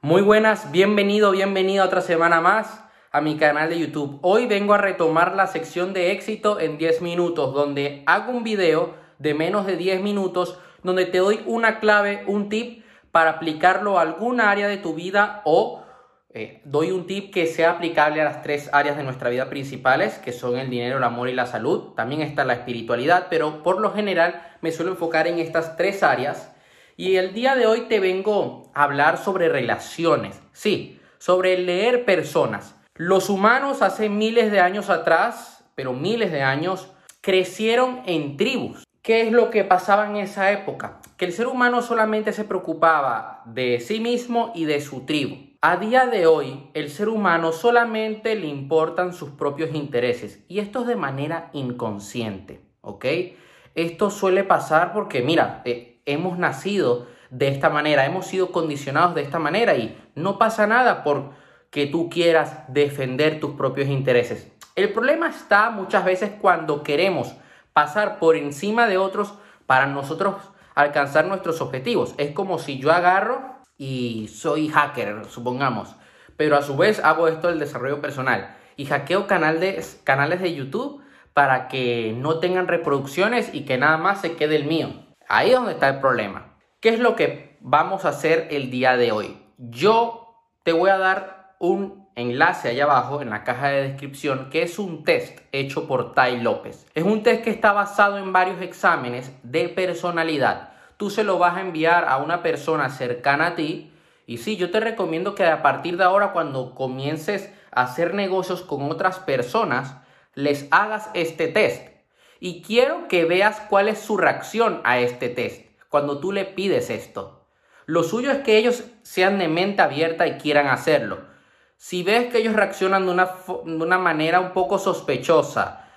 Muy buenas, bienvenido, bienvenido a otra semana más a mi canal de YouTube. Hoy vengo a retomar la sección de éxito en 10 minutos, donde hago un video de menos de 10 minutos, donde te doy una clave, un tip para aplicarlo a alguna área de tu vida o eh, doy un tip que sea aplicable a las tres áreas de nuestra vida principales, que son el dinero, el amor y la salud. También está la espiritualidad, pero por lo general me suelo enfocar en estas tres áreas. Y el día de hoy te vengo a hablar sobre relaciones. Sí, sobre leer personas. Los humanos hace miles de años atrás, pero miles de años, crecieron en tribus. ¿Qué es lo que pasaba en esa época? Que el ser humano solamente se preocupaba de sí mismo y de su tribu. A día de hoy, el ser humano solamente le importan sus propios intereses y esto es de manera inconsciente, ¿ok? Esto suele pasar porque, mira, eh, hemos nacido de esta manera, hemos sido condicionados de esta manera y no pasa nada por que tú quieras defender tus propios intereses. El problema está muchas veces cuando queremos pasar por encima de otros para nosotros alcanzar nuestros objetivos. Es como si yo agarro y soy hacker, supongamos, pero a su vez hago esto del desarrollo personal y hackeo canales de YouTube para que no tengan reproducciones y que nada más se quede el mío. Ahí es donde está el problema. ¿Qué es lo que vamos a hacer el día de hoy? Yo te voy a dar un enlace allá abajo en la caja de descripción que es un test hecho por Tai López. Es un test que está basado en varios exámenes de personalidad. Tú se lo vas a enviar a una persona cercana a ti y sí, yo te recomiendo que a partir de ahora cuando comiences a hacer negocios con otras personas, les hagas este test. Y quiero que veas cuál es su reacción a este test cuando tú le pides esto. Lo suyo es que ellos sean de mente abierta y quieran hacerlo. Si ves que ellos reaccionan de una, de una manera un poco sospechosa,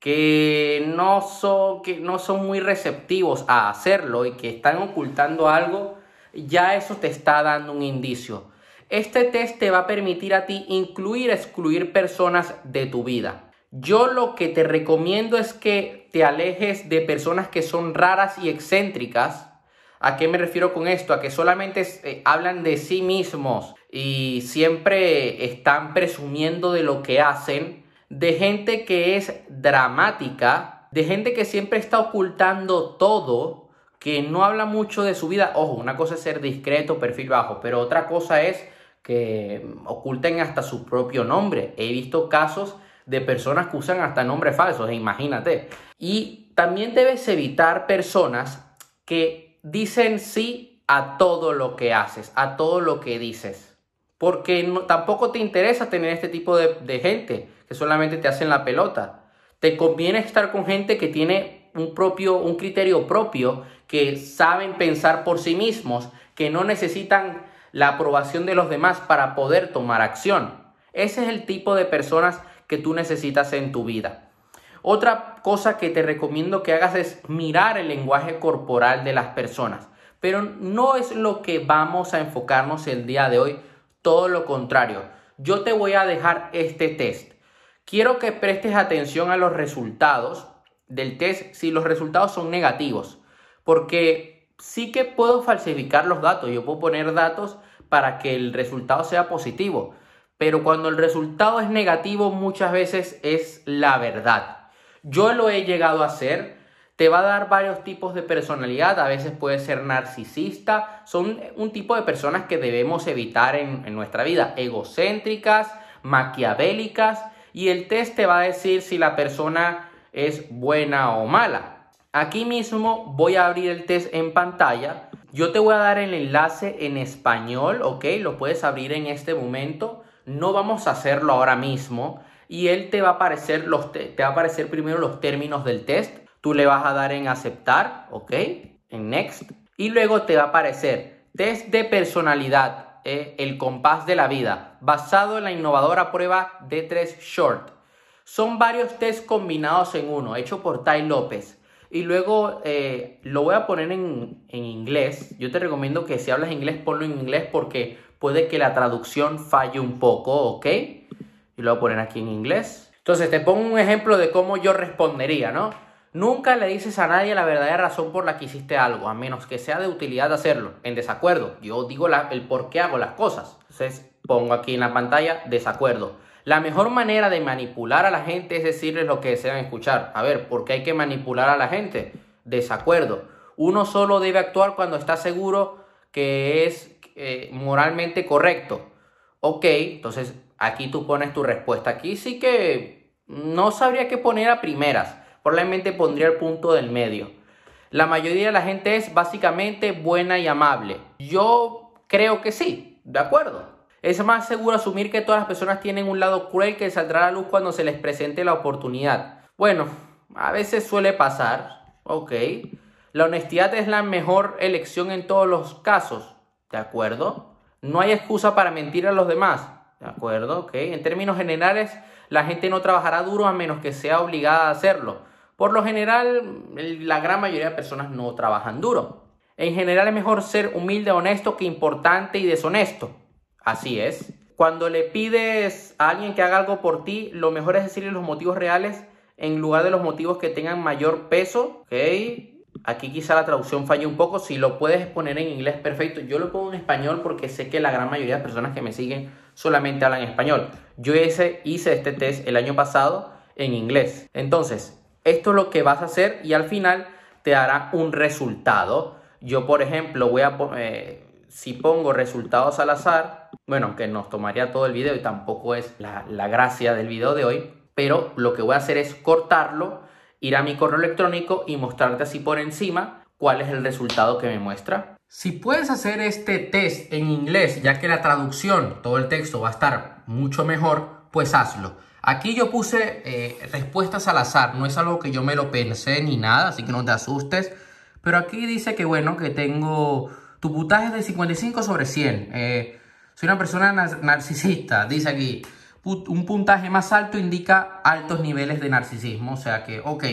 que no, son, que no son muy receptivos a hacerlo y que están ocultando algo, ya eso te está dando un indicio. Este test te va a permitir a ti incluir, excluir personas de tu vida. Yo lo que te recomiendo es que te alejes de personas que son raras y excéntricas. ¿A qué me refiero con esto? A que solamente eh, hablan de sí mismos y siempre están presumiendo de lo que hacen, de gente que es dramática, de gente que siempre está ocultando todo, que no habla mucho de su vida. Ojo, una cosa es ser discreto, perfil bajo, pero otra cosa es que oculten hasta su propio nombre. He visto casos de personas que usan hasta nombres falsos, imagínate. Y también debes evitar personas que dicen sí a todo lo que haces, a todo lo que dices. Porque tampoco te interesa tener este tipo de, gente que solamente te hacen la pelota. Te conviene estar con gente que tiene un propio, un criterio propio, que saben pensar por sí mismos, que no necesitan la aprobación de los demás para poder tomar acción. Ese es el tipo de personas que tú necesitas en tu vida. Otra cosa que te recomiendo que hagas es mirar el lenguaje corporal de las personas. Pero no es lo que vamos a enfocarnos el día de hoy, todo lo contrario, yo te voy a dejar este test. Quiero que prestes atención a los resultados del test si los resultados son negativos, porque sí que puedo falsificar los datos, yo puedo poner datos para que el resultado sea positivo, pero cuando el resultado es negativo muchas veces es la verdad. Yo lo he llegado a hacer te va a dar varios tipos de personalidad, a veces puede ser narcisista, son un tipo de personas que debemos evitar en, nuestra vida, egocéntricas, maquiavélicas, y el test te va a decir si la persona es buena o mala. Aquí mismo voy a abrir el test en pantalla. Yo te voy a dar el enlace en español, ¿ok? Lo puedes abrir en este momento. No vamos a hacerlo ahora mismo. Y él te va a aparecer, los te va a aparecer primero los términos del test Tú le vas a dar en aceptar, ¿ok? En next. Y luego te va a aparecer test de personalidad, eh, el compás de la vida, basado en la innovadora prueba D3 Short. Son varios test combinados en uno, hecho por Tai López. Y luego eh, lo voy a poner en, en, inglés. Yo te recomiendo que si hablas inglés, ponlo en inglés porque puede que la traducción falle un poco, ¿ok? Y lo voy a poner aquí en inglés. Entonces te pongo un ejemplo de cómo yo respondería, ¿no? Nunca le dices a nadie la verdadera razón por la que hiciste algo, a menos que sea de utilidad hacerlo. En desacuerdo. Yo digo el por qué hago las cosas. Entonces pongo aquí en la pantalla desacuerdo. La mejor manera de manipular a la gente es decirles lo que desean escuchar. A ver, ¿por qué hay que manipular a la gente? Desacuerdo. Uno solo debe actuar cuando está seguro que es eh, moralmente correcto. Ok, entonces aquí tú pones tu respuesta. Aquí sí que no sabría qué poner a primeras probablemente pondría el punto del medio. La mayoría de la gente es básicamente buena y amable. Yo creo que sí, de acuerdo. Es más seguro asumir que todas las personas tienen un lado cruel que saldrá a la luz cuando se les presente la oportunidad. Bueno, a veces suele pasar, ok. La honestidad es la mejor elección en todos los casos, ¿de acuerdo? No hay excusa para mentir a los demás, ¿de acuerdo? Ok. En términos generales, la gente no trabajará duro a menos que sea obligada a hacerlo. Por lo general, la gran mayoría de personas no trabajan duro. En general es mejor ser humilde, honesto que importante y deshonesto. Así es. Cuando le pides a alguien que haga algo por ti, lo mejor es decirle los motivos reales en lugar de los motivos que tengan mayor peso. ¿Ok? Aquí quizá la traducción falle un poco. Si lo puedes poner en inglés, perfecto. Yo lo pongo en español porque sé que la gran mayoría de personas que me siguen solamente hablan español. Yo hice, hice este test el año pasado en inglés. Entonces, esto es lo que vas a hacer y al final te dará un resultado. Yo, por ejemplo, voy a eh, si pongo resultados al azar, bueno, que nos tomaría todo el video y tampoco es la, la gracia del video de hoy, pero lo que voy a hacer es cortarlo, ir a mi correo electrónico y mostrarte así por encima cuál es el resultado que me muestra. Si puedes hacer este test en inglés, ya que la traducción, todo el texto va a estar mucho mejor, pues hazlo. Aquí yo puse eh, respuestas al azar, no es algo que yo me lo pensé ni nada, así que no te asustes. Pero aquí dice que bueno, que tengo tu puntaje de 55 sobre 100. Eh, soy una persona narcisista, dice aquí. Un puntaje más alto indica altos niveles de narcisismo, o sea que, ok,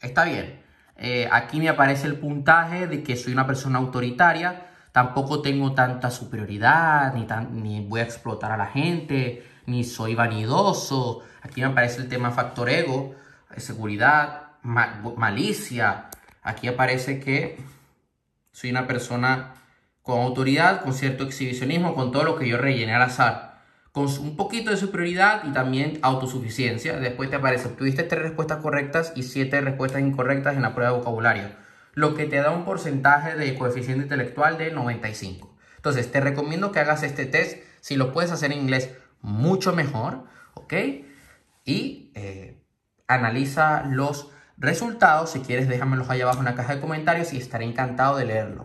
está bien. Eh, aquí me aparece el puntaje de que soy una persona autoritaria, tampoco tengo tanta superioridad, ni, ni voy a explotar a la gente, ni soy vanidoso. Aquí me aparece el tema factor ego, seguridad, malicia. Aquí aparece que soy una persona con autoridad, con cierto exhibicionismo, con todo lo que yo rellené al azar. Con un poquito de superioridad y también autosuficiencia. Después te aparece, tuviste tres respuestas correctas y siete respuestas incorrectas en la prueba de vocabulario. Lo que te da un porcentaje de coeficiente intelectual de 95. Entonces, te recomiendo que hagas este test. Si lo puedes hacer en inglés, mucho mejor, ¿ok? Y eh, analiza los resultados. Si quieres, déjamelos ahí abajo en la caja de comentarios y estaré encantado de leerlo.